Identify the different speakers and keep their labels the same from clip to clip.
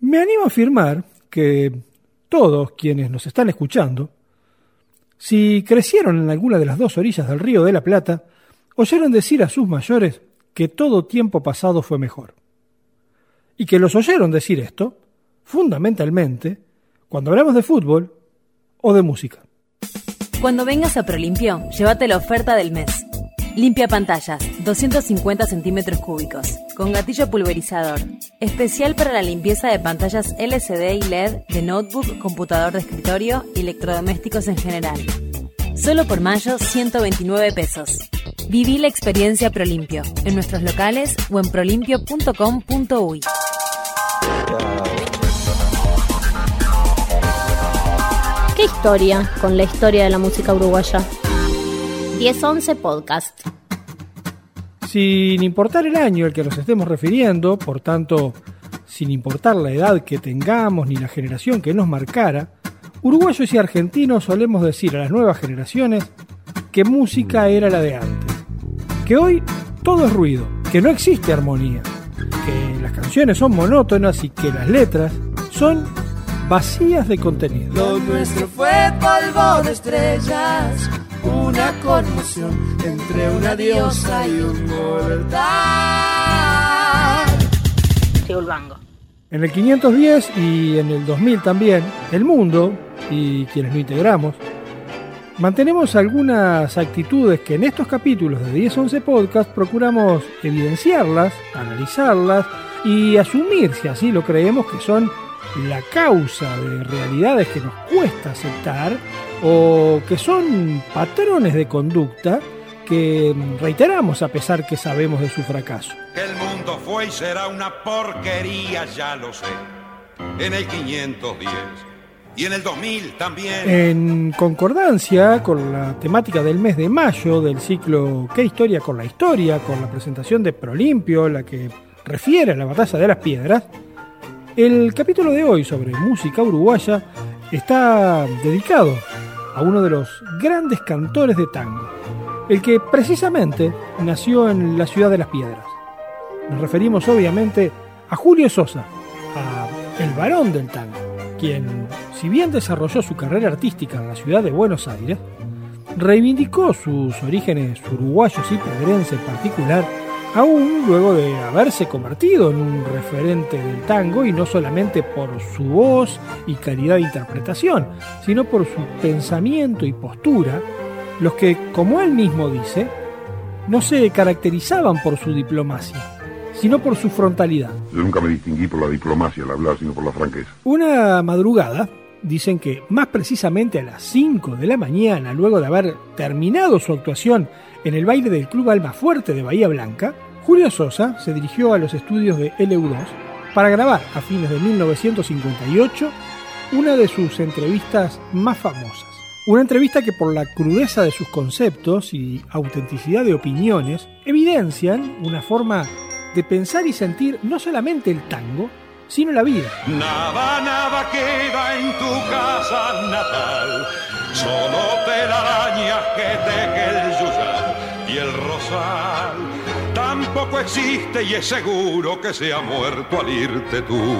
Speaker 1: Me animo a afirmar que todos quienes nos están escuchando, si crecieron en alguna de las dos orillas del río de la Plata, oyeron decir a sus mayores que todo tiempo pasado fue mejor. Y que los oyeron decir esto, fundamentalmente, cuando hablamos de fútbol o de música.
Speaker 2: Cuando vengas a Prolimpio, llévate la oferta del mes. Limpia pantallas, 250 centímetros cúbicos, con gatillo pulverizador. Especial para la limpieza de pantallas LCD y LED de notebook, computador de escritorio y electrodomésticos en general. Solo por mayo, 129 pesos. Viví la experiencia Prolimpio en nuestros locales o en prolimpio.com.uy.
Speaker 3: ¿Qué historia con la historia de la música uruguaya? 1011 Podcast.
Speaker 1: Sin importar el año al que nos estemos refiriendo, por tanto, sin importar la edad que tengamos ni la generación que nos marcara, uruguayos y argentinos solemos decir a las nuevas generaciones que música era la de antes, que hoy todo es ruido, que no existe armonía, que las canciones son monótonas y que las letras son vacías de contenido.
Speaker 4: Lo nuestro fue estrellas, una conmoción entre una diosa y un mortal.
Speaker 3: Bango.
Speaker 1: En el 510 y en el 2000 también, el mundo, y quienes lo integramos, mantenemos algunas actitudes que en estos capítulos de 10-11 Podcast procuramos evidenciarlas, analizarlas y asumir, si así lo creemos, que son la causa de realidades que nos cuesta aceptar o que son patrones de conducta que reiteramos a pesar que sabemos de su fracaso.
Speaker 5: El mundo fue y será una porquería, ya lo sé. En el 510 y en el 2000 también.
Speaker 1: En concordancia con la temática del mes de mayo del ciclo ¿Qué historia con la historia? con la presentación de Prolimpio, la que refiere a la batalla de las piedras, el capítulo de hoy sobre música uruguaya está dedicado a uno de los grandes cantores de tango, el que precisamente nació en la ciudad de las piedras. Nos referimos obviamente a Julio Sosa, a el varón del tango, quien, si bien desarrolló su carrera artística en la ciudad de Buenos Aires, reivindicó sus orígenes uruguayos y pedrense en particular aún luego de haberse convertido en un referente del tango y no solamente por su voz y calidad de interpretación, sino por su pensamiento y postura, los que, como él mismo dice, no se caracterizaban por su diplomacia, sino por su frontalidad.
Speaker 6: Yo nunca me distinguí por la diplomacia al hablar, sino por la franqueza.
Speaker 1: Una madrugada, dicen que más precisamente a las 5 de la mañana, luego de haber terminado su actuación en el baile del Club Alma Fuerte de Bahía Blanca, Julio Sosa se dirigió a los estudios de LU2 para grabar a fines de 1958 una de sus entrevistas más famosas. Una entrevista que por la crudeza de sus conceptos y autenticidad de opiniones evidencian una forma de pensar y sentir no solamente el tango, sino la vida.
Speaker 5: Nada, nada queda en tu casa natal, solo telarañas que teje el yuyal y el rosal. Tampoco existe y es seguro que se ha muerto al irte tú.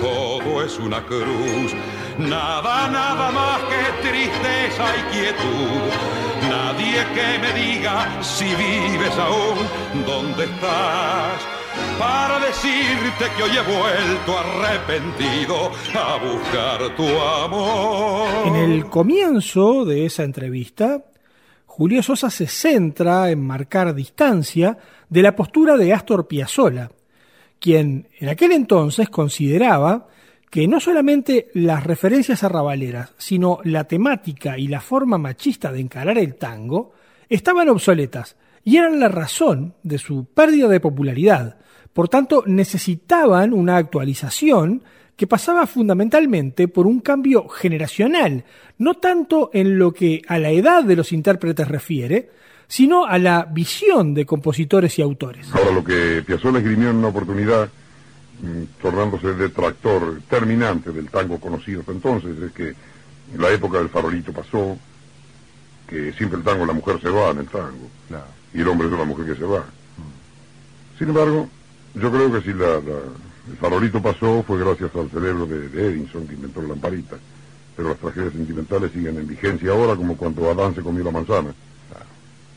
Speaker 5: Todo es una cruz, nada, nada más que tristeza y quietud. Nadie que me diga si vives aún, dónde estás para decirte que hoy he vuelto arrepentido a buscar tu amor.
Speaker 1: En el comienzo de esa entrevista, Julio Sosa se centra en marcar distancia de la postura de Astor Piazzolla, quien en aquel entonces consideraba que no solamente las referencias arrabaleras, sino la temática y la forma machista de encarar el tango estaban obsoletas y eran la razón de su pérdida de popularidad. Por tanto, necesitaban una actualización que pasaba fundamentalmente por un cambio generacional, no tanto en lo que a la edad de los intérpretes refiere, sino a la visión de compositores y autores.
Speaker 6: Ahora, lo que Piazzolla esgrimió en una oportunidad, mm, tornándose detractor terminante del tango conocido hasta entonces, es que la época del farolito pasó, que siempre el tango, la mujer se va en el tango, y el hombre es la mujer que se va. Sin embargo, yo creo que si la, la, El farolito pasó fue gracias al cerebro de, de Edison que inventó la lamparita. Pero las tragedias sentimentales siguen en vigencia ahora como cuando Adán se comió la manzana.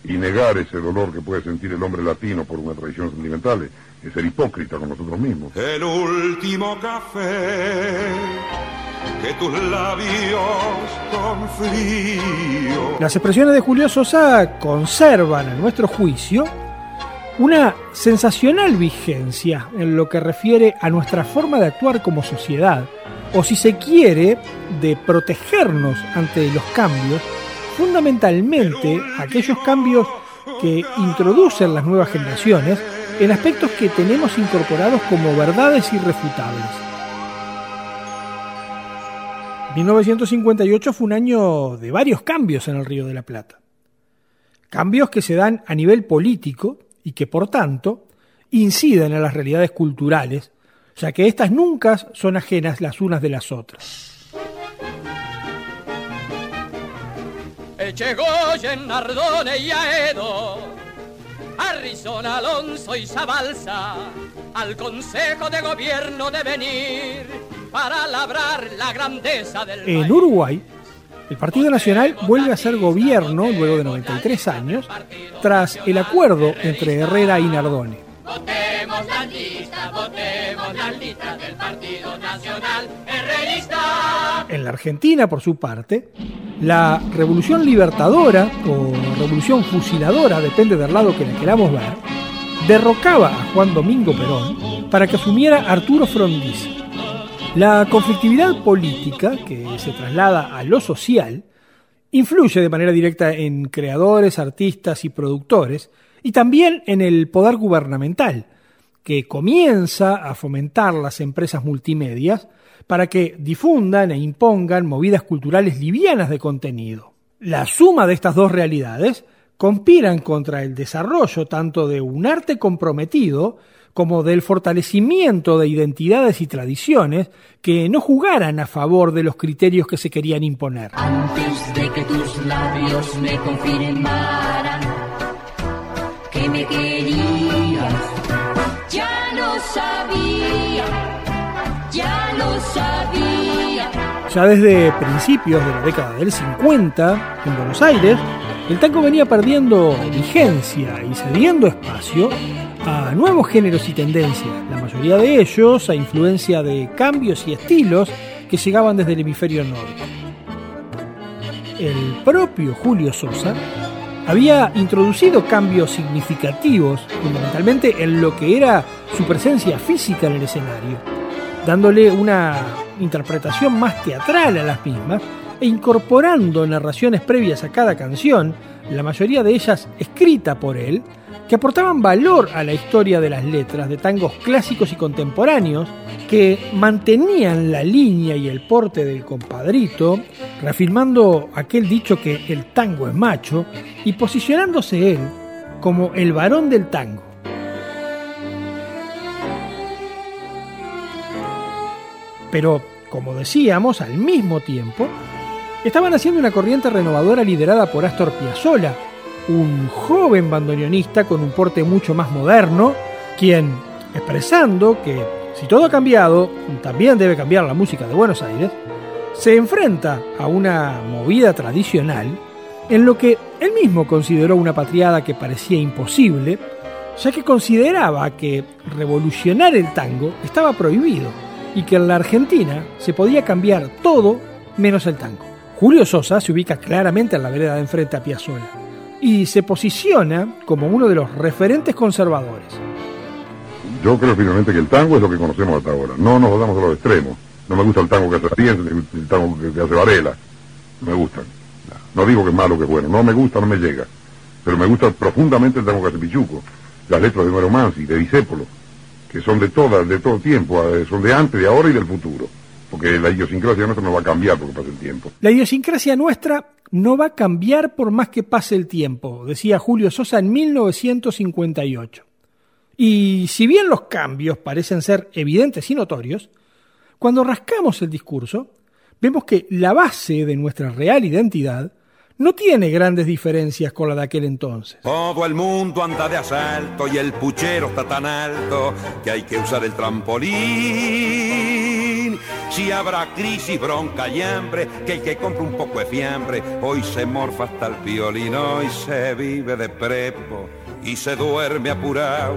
Speaker 6: Y negar ese dolor que puede sentir el hombre latino por una tradición sentimental es ser hipócrita con nosotros mismos.
Speaker 5: El último café que tus labios con frío.
Speaker 1: Las expresiones de Julio Sosa conservan, a nuestro juicio, una sensacional vigencia en lo que refiere a nuestra forma de actuar como sociedad, o si se quiere, de protegernos ante los cambios, fundamentalmente aquellos cambios que introducen las nuevas generaciones en aspectos que tenemos incorporados como verdades irrefutables. 1958 fue un año de varios cambios en el Río de la Plata. Cambios que se dan a nivel político y que, por tanto, inciden en las realidades culturales, ya que éstas nunca son ajenas las unas de las otras.
Speaker 7: Echegoyen, Nardone y Aedo, Harrison, Alonso y Zabalza, al Consejo de Gobierno de venir para labrar la grandeza del
Speaker 1: En. Uruguay, el Partido Nacional vuelve a ser gobierno luego de 93 años, tras el acuerdo entre Herrera y Nardone.
Speaker 7: Votemos la lista, votemos la lista del Partido Nacional Herrerista.
Speaker 1: En la Argentina, por su parte, la Revolución Libertadora o Revolución Fusiladora, depende del lado que la queramos ver, derrocaba a Juan Domingo Perón para que asumiera Arturo Frondizi. La conflictividad política, que se traslada a lo social, influye de manera directa en creadores, artistas y productores, y también en el poder gubernamental, que comienza a fomentar las empresas multimedias para que difundan e impongan movidas culturales livianas de contenido. La suma de estas dos realidades conspiran contra el desarrollo tanto de un arte comprometido como del fortalecimiento de identidades y tradiciones que no jugaran a favor de los criterios que se querían imponer.
Speaker 8: Antes de que tus labios me confirmaran que me querías, ya lo sabía, ya lo sabía.
Speaker 1: Ya desde principios de la década del 50, en Buenos Aires, el tango venía perdiendo vigencia y cediendo espacio a nuevos géneros y tendencias, la mayoría de ellos a influencia de cambios y estilos que llegaban desde el hemisferio norte. El propio Julio Sosa había introducido cambios significativos, fundamentalmente en lo que era su presencia física en el escenario, dándole una interpretación más teatral a las mismas e incorporando narraciones previas a cada canción, la mayoría de ellas escrita por él, que aportaban valor a la historia de las letras de tangos clásicos y contemporáneos, que mantenían la línea y el porte del compadrito, reafirmando aquel dicho que el tango es macho y posicionándose él como el varón del tango. Pero, como decíamos, al mismo tiempo, estaban haciendo una corriente renovadora liderada por Astor Piazzolla, un joven bandoneonista con un porte mucho más moderno, quien, expresando que si todo ha cambiado, también debe cambiar la música de Buenos Aires, se enfrenta a una movida tradicional en lo que él mismo consideró una patriada que parecía imposible, ya que consideraba que revolucionar el tango estaba prohibido y que en la Argentina se podía cambiar todo menos el tango. Julio Sosa se ubica claramente en la vereda de enfrente a Piazzolla y se posiciona como uno de los referentes conservadores.
Speaker 6: Yo creo finalmente que el tango es lo que conocemos hasta ahora. No nos vamos a los extremos. No me gusta el tango que hace Ariense, ni el tango que, que hace Varela. No me gustan. No digo que es malo, que es bueno. No me gusta, no me llega. Pero me gusta profundamente el tango que hace Pichuco. Las letras de Homero Mansi, de Disépolo, que son de todas, de todo tiempo, eh, son de antes, de ahora y del futuro. Porque la idiosincrasia nuestra no va a cambiar porque pasa el tiempo.
Speaker 1: La idiosincrasia nuestra no va a cambiar por más que pase el tiempo, decía Julio Sosa en 1958. Y si bien los cambios parecen ser evidentes y notorios, cuando rascamos el discurso, vemos que la base de nuestra real identidad no tiene grandes diferencias con la de aquel entonces.
Speaker 5: Todo el mundo anda de asalto y el puchero está tan alto que hay que usar el trampolín. Si habrá crisis, bronca y hambre, que el que compra un poco de fiambre, hoy se morfa hasta el violín, hoy se vive de prepo y se duerme apurado.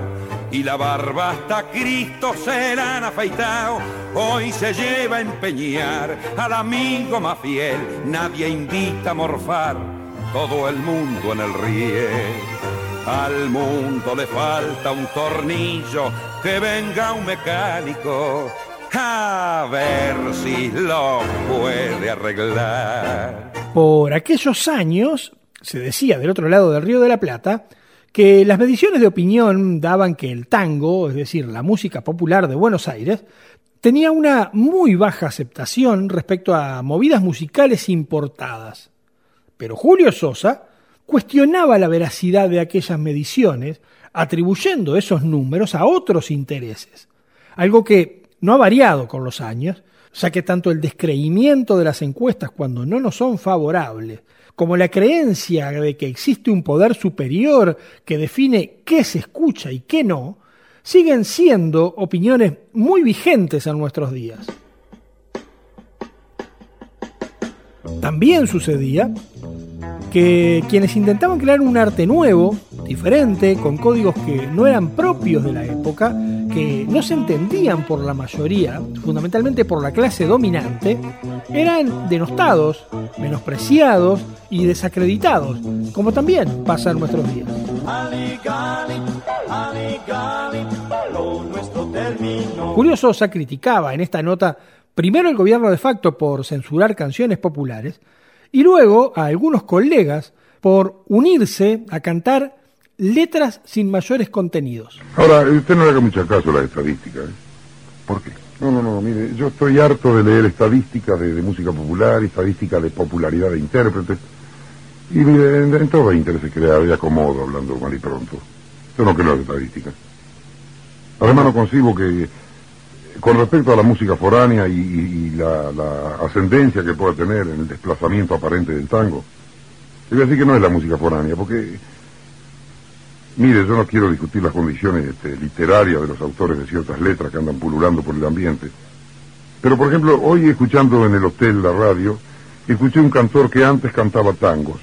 Speaker 5: Y la barba hasta Cristo se la han afeitado. Hoy se lleva a empeñar al amigo más fiel. Nadie invita a morfar, todo el mundo en el riel. Al mundo le falta un tornillo, que venga un mecánico a ver si lo puede arreglar.
Speaker 1: Por aquellos años, se decía del otro lado del Río de la Plata, que las mediciones de opinión daban que el tango, es decir, la música popular de Buenos Aires, tenía una muy baja aceptación respecto a movidas musicales importadas. Pero Julio Sosa cuestionaba la veracidad de aquellas mediciones, atribuyendo esos números a otros intereses, algo que no ha variado con los años, ya que tanto el descreimiento de las encuestas cuando no nos son favorables, como la creencia de que existe un poder superior que define qué se escucha y qué no, siguen siendo opiniones muy vigentes en nuestros días. También sucedía que quienes intentaban crear un arte nuevo, diferente, con códigos que no eran propios de la época, que no se entendían por la mayoría, fundamentalmente por la clase dominante, eran denostados, menospreciados y desacreditados, como también pasa en nuestros días. Julio Sosa criticaba en esta nota primero el gobierno de facto por censurar canciones populares y luego a algunos colegas por unirse a cantar letras sin mayores contenidos.
Speaker 6: Ahora, usted no le haga mucho caso a las estadísticas. ¿eh? ¿Por qué? No, no, no, mire, yo estoy harto de leer estadísticas de, música popular, estadísticas de popularidad de intérpretes. Y mire, en, todo hay interés crear y acomodo, hablando mal y pronto. Yo no creo en estadísticas. Además no concibo que, con respecto a la música foránea y, la, la, ascendencia que pueda tener en el desplazamiento aparente del tango, yo voy a decir que no es la música foránea, porque Mire, yo no quiero discutir las condiciones este, literarias de los autores de ciertas letras que andan pululando por el ambiente. Pero, por ejemplo, hoy escuchando en el hotel la radio, escuché un cantor que antes cantaba tangos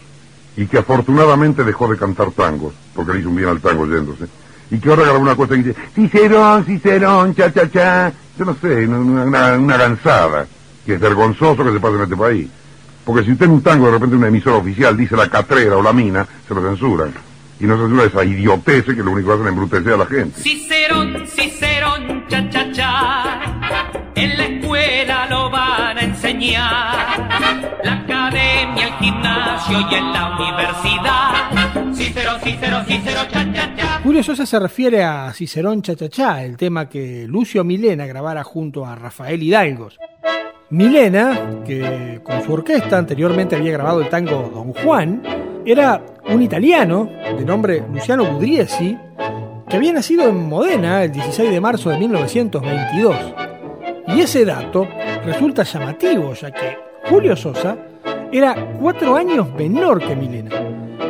Speaker 6: y que afortunadamente dejó de cantar tangos, porque le hizo un bien al tango yéndose, y que ahora grabó una cosa que dice, Cicerón, Cicerón, cha, cha, cha. Yo no sé, una, una, una gansada, que es vergonzoso que se pase en este país. Porque si usted en un tango de repente una emisora oficial dice la catrera o la mina, se lo censuran y no censura esa idiotez que lo único que hacen es embrutecer a la gente.
Speaker 7: Cicerón, Cicerón, cha, cha, cha, en la escuela lo van a enseñar, la academia, el gimnasio y en la universidad. Cicerón, Cicerón, Cicerón, cha, cha, cha.
Speaker 1: Julio Sosa se refiere a Cicerón, cha, cha, cha, el tema que Lucio Milena grabara junto a Rafael Hidalgos. Milena, que con su orquesta anteriormente había grabado el tango Don Juan, era un italiano de nombre Luciano Budriesi, que había nacido en Modena el 16 de marzo de 1922. Y ese dato resulta llamativo, ya que Julio Sosa era cuatro años menor que Milena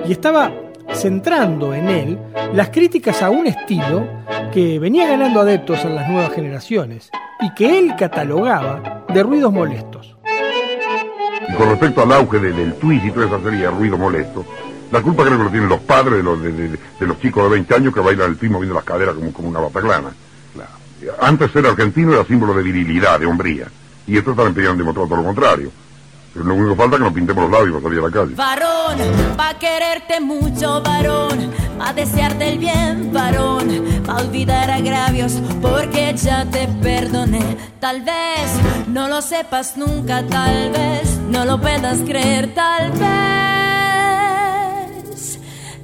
Speaker 1: y estaba centrando en él las críticas a un estilo que venía ganando adeptos en las nuevas generaciones y que él catalogaba de ruidos molestos.
Speaker 6: Y con respecto al auge del, twist y toda esa serie de ruido molesto, la culpa creo que lo tienen los padres de los, de, los chicos de 20 años que bailan el twist moviendo las caderas como, como una bataclana. Antes ser argentino era símbolo de virilidad, de hombría. Y esto están empeñando demostrar todo lo contrario. Pero lo único que falta es que nos pintemos los labios para salir a la calle.
Speaker 9: Varón, va a quererte mucho, varón, va a desearte el bien, varón, va a olvidar agravios porque ya te perdoné. Tal vez no lo sepas nunca, tal vez no lo puedas creer, tal vez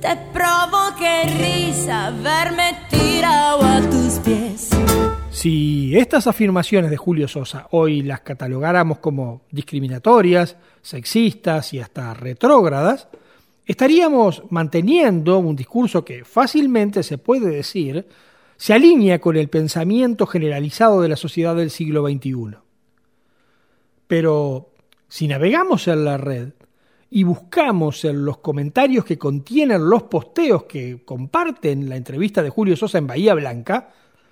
Speaker 9: te provoque risa verme tirado a tus pies.
Speaker 1: Si estas afirmaciones de Julio Sosa hoy las catalogáramos como discriminatorias, sexistas y hasta retrógradas, estaríamos manteniendo un discurso que fácilmente se puede decir se alinea con el pensamiento generalizado de la sociedad del siglo XXI. Pero si navegamos en la red y buscamos en los comentarios que contienen los posteos que comparten la entrevista de Julio Sosa en Bahía Blanca,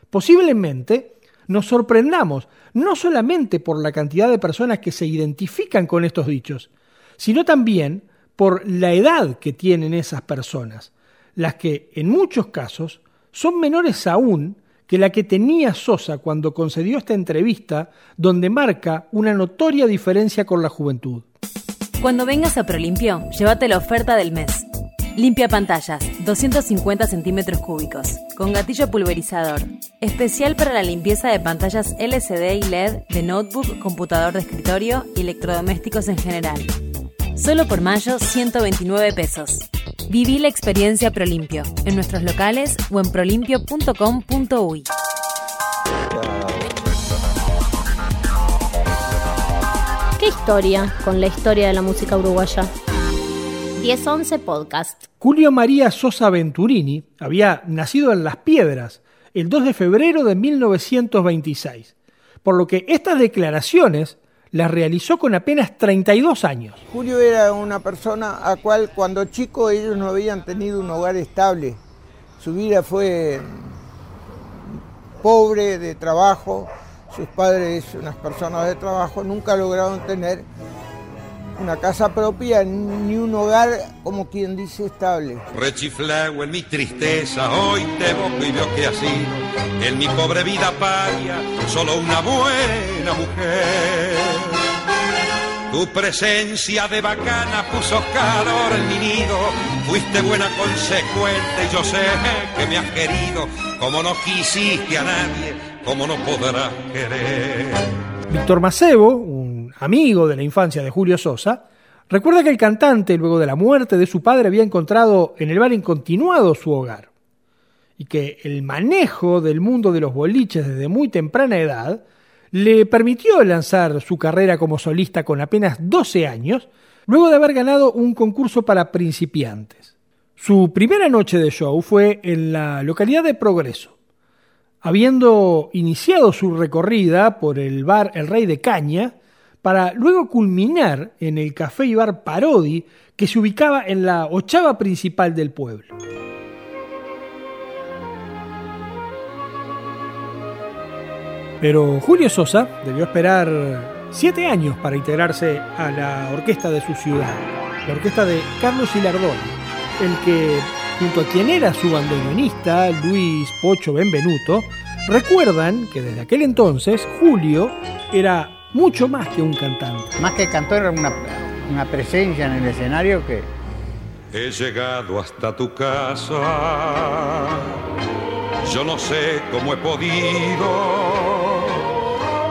Speaker 1: posiblemente nos sorprendamos no solamente por la cantidad de personas que se identifican con estos dichos, sino también por la edad que tienen esas personas, las que en muchos casos son menores aún que la que tenía Sosa cuando concedió esta entrevista donde marca una notoria diferencia con la juventud.
Speaker 2: Cuando vengas a Prolimpio, llévate la oferta del mes. Limpia pantallas, 250 centímetros cúbicos, con gatillo pulverizador. Especial para la limpieza de pantallas LCD y LED de notebook, computador de escritorio y electrodomésticos en general. Solo por mayo, 129 pesos. Viví la experiencia Prolimpio en nuestros locales o en prolimpio.com.uy.
Speaker 3: ¿Qué historia con la historia de la música uruguaya? 1011 Podcast.
Speaker 1: Julio María Sosa Venturini había nacido en Las Piedras el 2 de febrero de 1926, por lo que estas declaraciones las realizó con apenas 32 años.
Speaker 10: Julio era una persona a cual cuando chico ellos no habían tenido un hogar estable. Su vida fue pobre de trabajo, sus padres, unas personas de trabajo, nunca lograron tener una casa propia ni un hogar, como quien dice, estable.
Speaker 5: Rechiflao en mi tristeza, hoy te boco y veo que así, en mi pobre vida paria, solo una buena mujer. Tu presencia de bacana puso calor en mi nido, fuiste buena consecuente y yo sé que me has querido, como no quisiste a nadie, como no podrás querer.
Speaker 1: Víctor Macebo, un amigo de la infancia de Julio Sosa, recuerda que el cantante, luego de la muerte de su padre, había encontrado en el bar incontinuado su hogar y que el manejo del mundo de los boliches desde muy temprana edad le permitió lanzar su carrera como solista con apenas 12 años, luego de haber ganado un concurso para principiantes. Su primera noche de show fue en la localidad de Progreso, habiendo iniciado su recorrida por el bar El Rey de Caña, para luego culminar en el café y bar Parodi, que se ubicaba en la ochava principal del pueblo. Pero Julio Sosa debió esperar siete años para integrarse a la orquesta de su ciudad, la orquesta de Carlos Hilardoni, el que, junto a quien era su bandoneonista, Luis Pocho Benvenuto, recuerdan que desde aquel entonces Julio era mucho más que un cantante.
Speaker 10: Más que cantor, era una, una presencia en el escenario que
Speaker 5: He llegado hasta tu casa, yo no sé cómo he podido.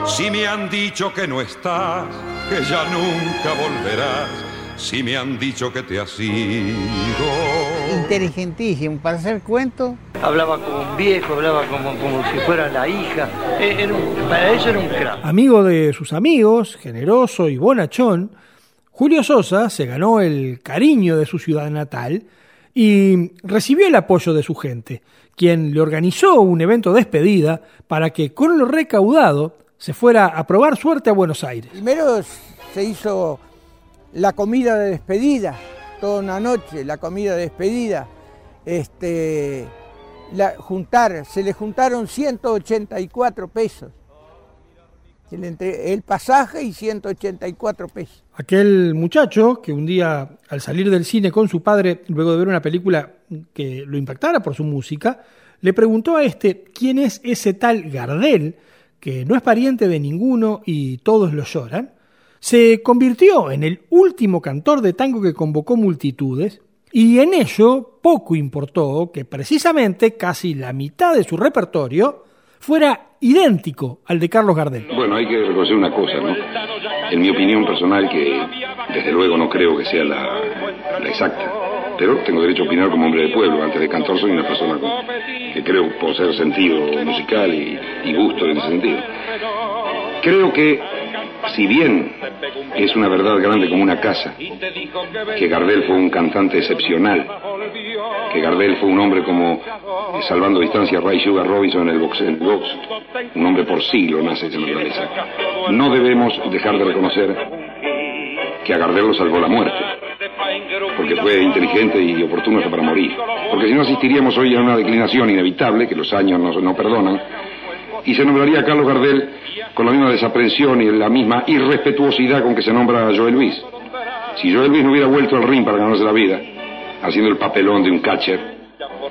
Speaker 5: Si me han dicho que no estás, que ya nunca volverás, si me han dicho que te has ido.
Speaker 10: Inteligentísimo para hacer cuentos.
Speaker 11: Hablaba como un viejo, hablaba como, como si fuera la hija. Eh, era un- para eso era un crack.
Speaker 1: Amigo de sus amigos, generoso y bonachón, Julio Sosa se ganó el cariño de su ciudad natal y recibió el apoyo de su gente, quien le organizó un evento de despedida para que con lo recaudado se fuera a probar suerte a Buenos Aires.
Speaker 10: Primero se hizo la comida de despedida, toda una noche, la comida de despedida. Este, juntar, se le juntaron 184 pesos. Entre- el pasaje y 184 pesos.
Speaker 1: Aquel muchacho que un día, al salir del cine con su padre, luego de ver una película que lo impactara por su música, le preguntó a este quién es ese tal Gardel, que no es pariente de ninguno y todos lo lloran, se convirtió en el último cantor de tango que convocó multitudes, y en ello poco importó que precisamente casi la mitad de su repertorio fuera idéntico al de Carlos Gardel.
Speaker 12: Bueno, hay que reconocer una cosa, ¿no? En mi opinión personal, que desde luego no creo que sea la, exacta, pero tengo derecho a opinar como hombre de pueblo. Antes de cantor soy una persona que creo poseer sentido musical y, y gusto en ese sentido. Creo que, si bien es una verdad grande como una casa, que Gardel fue un cantante excepcional, que Gardel fue un hombre como, eh, salvando distancia, Ray Sugar Robinson en el box, en un hombre por siglo nace esa naturaleza. No debemos dejar de reconocer que a Gardel lo salvó la muerte. porque fue inteligente y oportuno hasta para morir. Porque si no asistiríamos hoy a una declinación inevitable, que los años no, no perdonan, y se nombraría a Carlos Gardel con la misma desaprensión y la misma irrespetuosidad con que se nombra a Joel Luis. Si Joel Luis no hubiera vuelto al ring para ganarse la vida, haciendo el papelón de un catcher,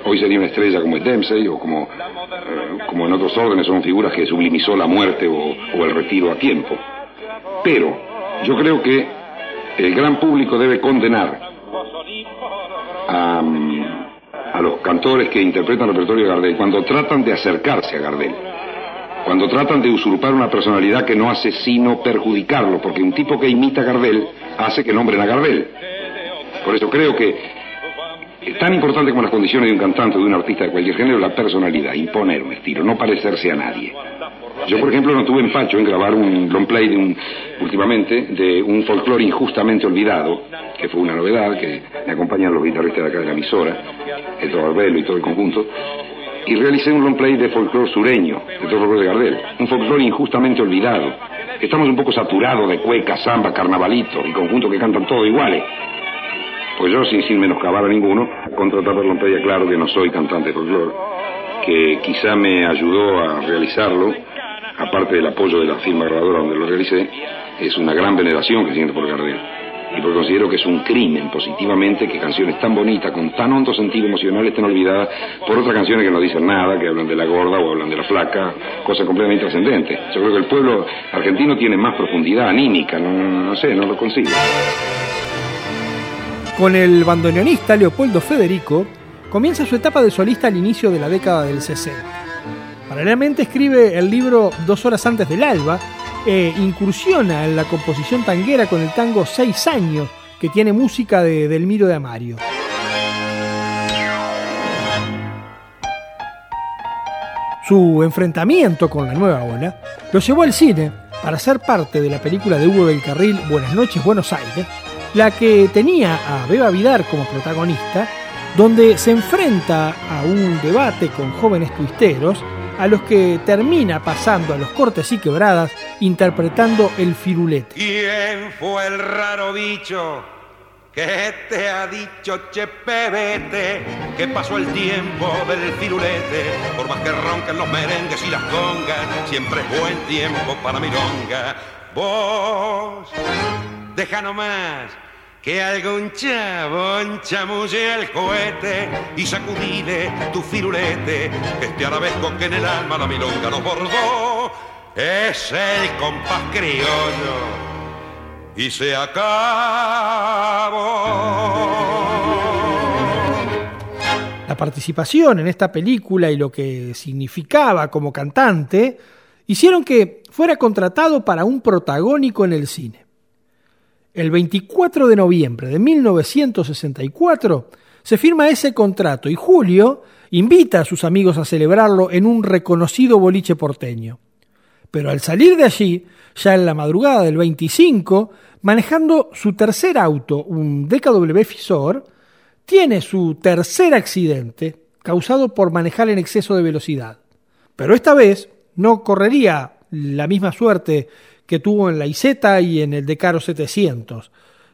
Speaker 12: hoy sería una estrella como Dempsey o como, eh, como en otros órdenes son figuras que sublimizó la muerte o, o el retiro a tiempo. Pero yo creo que el gran público debe condenar a, a los cantores que interpretan el repertorio de Gardel cuando tratan de acercarse a Gardel, cuando tratan de usurpar una personalidad que no hace sino perjudicarlo, porque un tipo que imita a Gardel hace que nombren a Gardel. Por eso creo que tan importante como las condiciones de un cantante o de un artista de cualquier género la personalidad, imponer un estilo, no parecerse a nadie. Yo, por ejemplo, no tuve empacho en grabar un long play de un, últimamente de un folclore injustamente olvidado, que fue una novedad, que me acompañan los guitarristas de acá de la emisora, Esto Barbelo y todo el conjunto, y realicé un long de folclore sureño, de folclore de Gardel, un folclore injustamente olvidado. Estamos un poco saturados de cueca, samba, carnavalito y conjuntos que cantan todo iguales. Pues yo, sin, sin menoscabar a ninguno, contra Tapa Lompeya, claro que no soy cantante de folclore, que quizá me ayudó a realizarlo, aparte del apoyo de la firma grabadora donde lo realicé, es una gran veneración que siento por Gardel. Y porque considero que es un crimen positivamente que canciones tan bonitas, con tan hondo sentido emocional, estén olvidadas por otras canciones que no dicen nada, que hablan de la gorda o hablan de la flaca, cosa completamente trascendente. Yo creo que el pueblo argentino tiene más profundidad anímica, no, no sé, no lo consigo.
Speaker 1: Con el bandoneonista Leopoldo Federico, comienza su etapa de solista al inicio de la década del 60. Paralelamente escribe el libro Dos horas antes del alba e incursiona en la composición tanguera con el tango Seis años, que tiene música de Delmiro de Amario. Su enfrentamiento con la nueva ola lo llevó al cine para ser parte de la película de Hugo del Carril Buenas noches Buenos Aires, la que tenía a Beba Vidar como protagonista, donde se enfrenta a un debate con jóvenes tuisteros a los que termina pasando a los cortes y quebradas interpretando el firulete.
Speaker 5: ¿Quién fue el raro bicho que te ha dicho, che pebete, que pasó el tiempo del firulete? Por más que ronquen los merengues y las congas, siempre es buen tiempo para milonga. Vos, deja nomás que algún chabón chamulle al cohete y sacudile tu firulete, que este arabesco que en el alma la milonga nos bordó es el compás criollo y se acabó.
Speaker 1: La participación en esta película y lo que significaba como cantante hicieron que fuera contratado para un protagónico en el cine. El 24 de noviembre de 1964 se firma ese contrato y Julio invita a sus amigos a celebrarlo en un reconocido boliche porteño. Pero al salir de allí, ya en la madrugada del 25, manejando su tercer auto, un DKW Fisor, tiene su tercer accidente causado por manejar en exceso de velocidad. Pero esta vez no correría la misma suerte que tuvo en la Iseta y en el Decaro 700,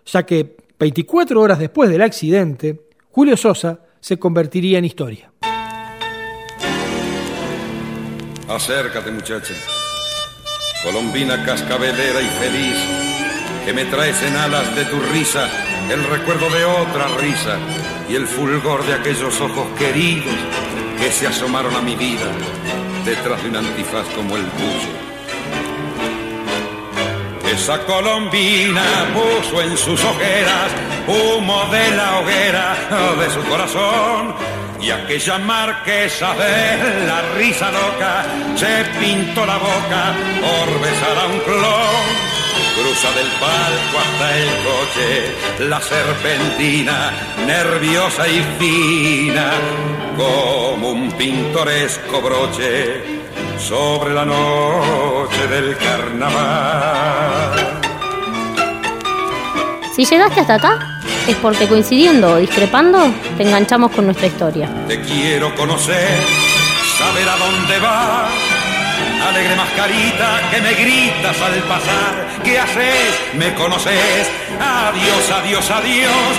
Speaker 1: ya que 24 horas después del accidente, Julio Sosa se convertiría en historia.
Speaker 5: Acércate, muchacha. Colombina cascabelera y feliz, que me traes en alas de tu risa el recuerdo de otra risa y el fulgor de aquellos ojos queridos que se asomaron a mi vida detrás de un antifaz como el tuyo. Esa colombina puso en sus ojeras humo de la hoguera de su corazón. Y aquella marquesa de la risa loca se pintó la boca por besar a un clon. Cruza del palco hasta el coche la serpentina, nerviosa y fina, como un pintoresco broche sobre la noche del carnaval.
Speaker 3: Si llegaste hasta acá, es porque coincidiendo o discrepando, te enganchamos con nuestra historia.
Speaker 5: Te quiero conocer, saber a dónde va, alegre mascarita que me gritas al pasar. ¿Qué haces? ¿Me conoces? Adiós, adiós, adiós.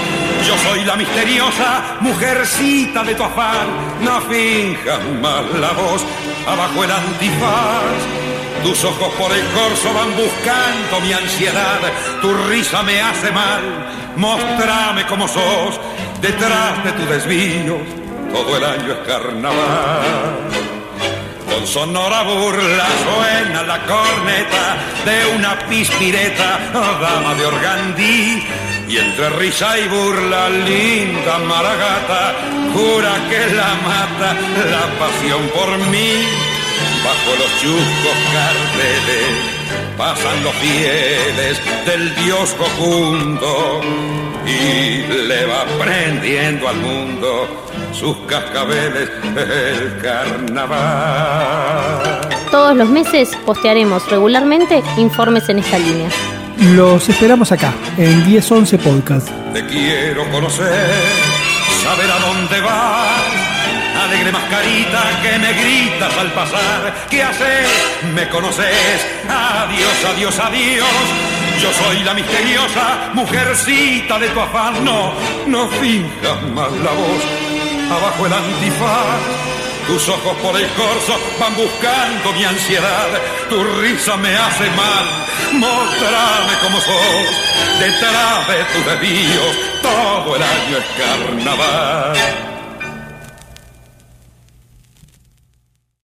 Speaker 5: Yo soy la misteriosa mujercita de tu afán. No finjas más la voz, abajo el antifaz. Tus ojos por el corso van buscando mi ansiedad. Tu risa me hace mal. Mostrame cómo sos detrás de tu desvío. Todo el año es carnaval. Con sonora burla suena la corneta de una pispireta, dama de organdí. Y entre risa y burla, linda maragata, jura que la mata la pasión por mí. Bajo los chuscos carteles pasan los fieles del Dios cojundo y le va prendiendo al mundo sus cascabeles el carnaval.
Speaker 3: Todos los meses postearemos regularmente informes en esta línea.
Speaker 1: Los esperamos acá, en 1011 Podcast.
Speaker 5: Te quiero conocer, saber a dónde vas. Alegre mascarita que me gritas al pasar. ¿Qué haces? ¿Me conoces? Adiós, adiós, adiós. Yo soy la misteriosa mujercita de tu afán. No, no finjas más la voz abajo el antifaz. Tus ojos por el corso van buscando mi ansiedad. Tu risa me hace mal. Mostrame como sos. Detrás de tus desvíos todo el año es carnaval.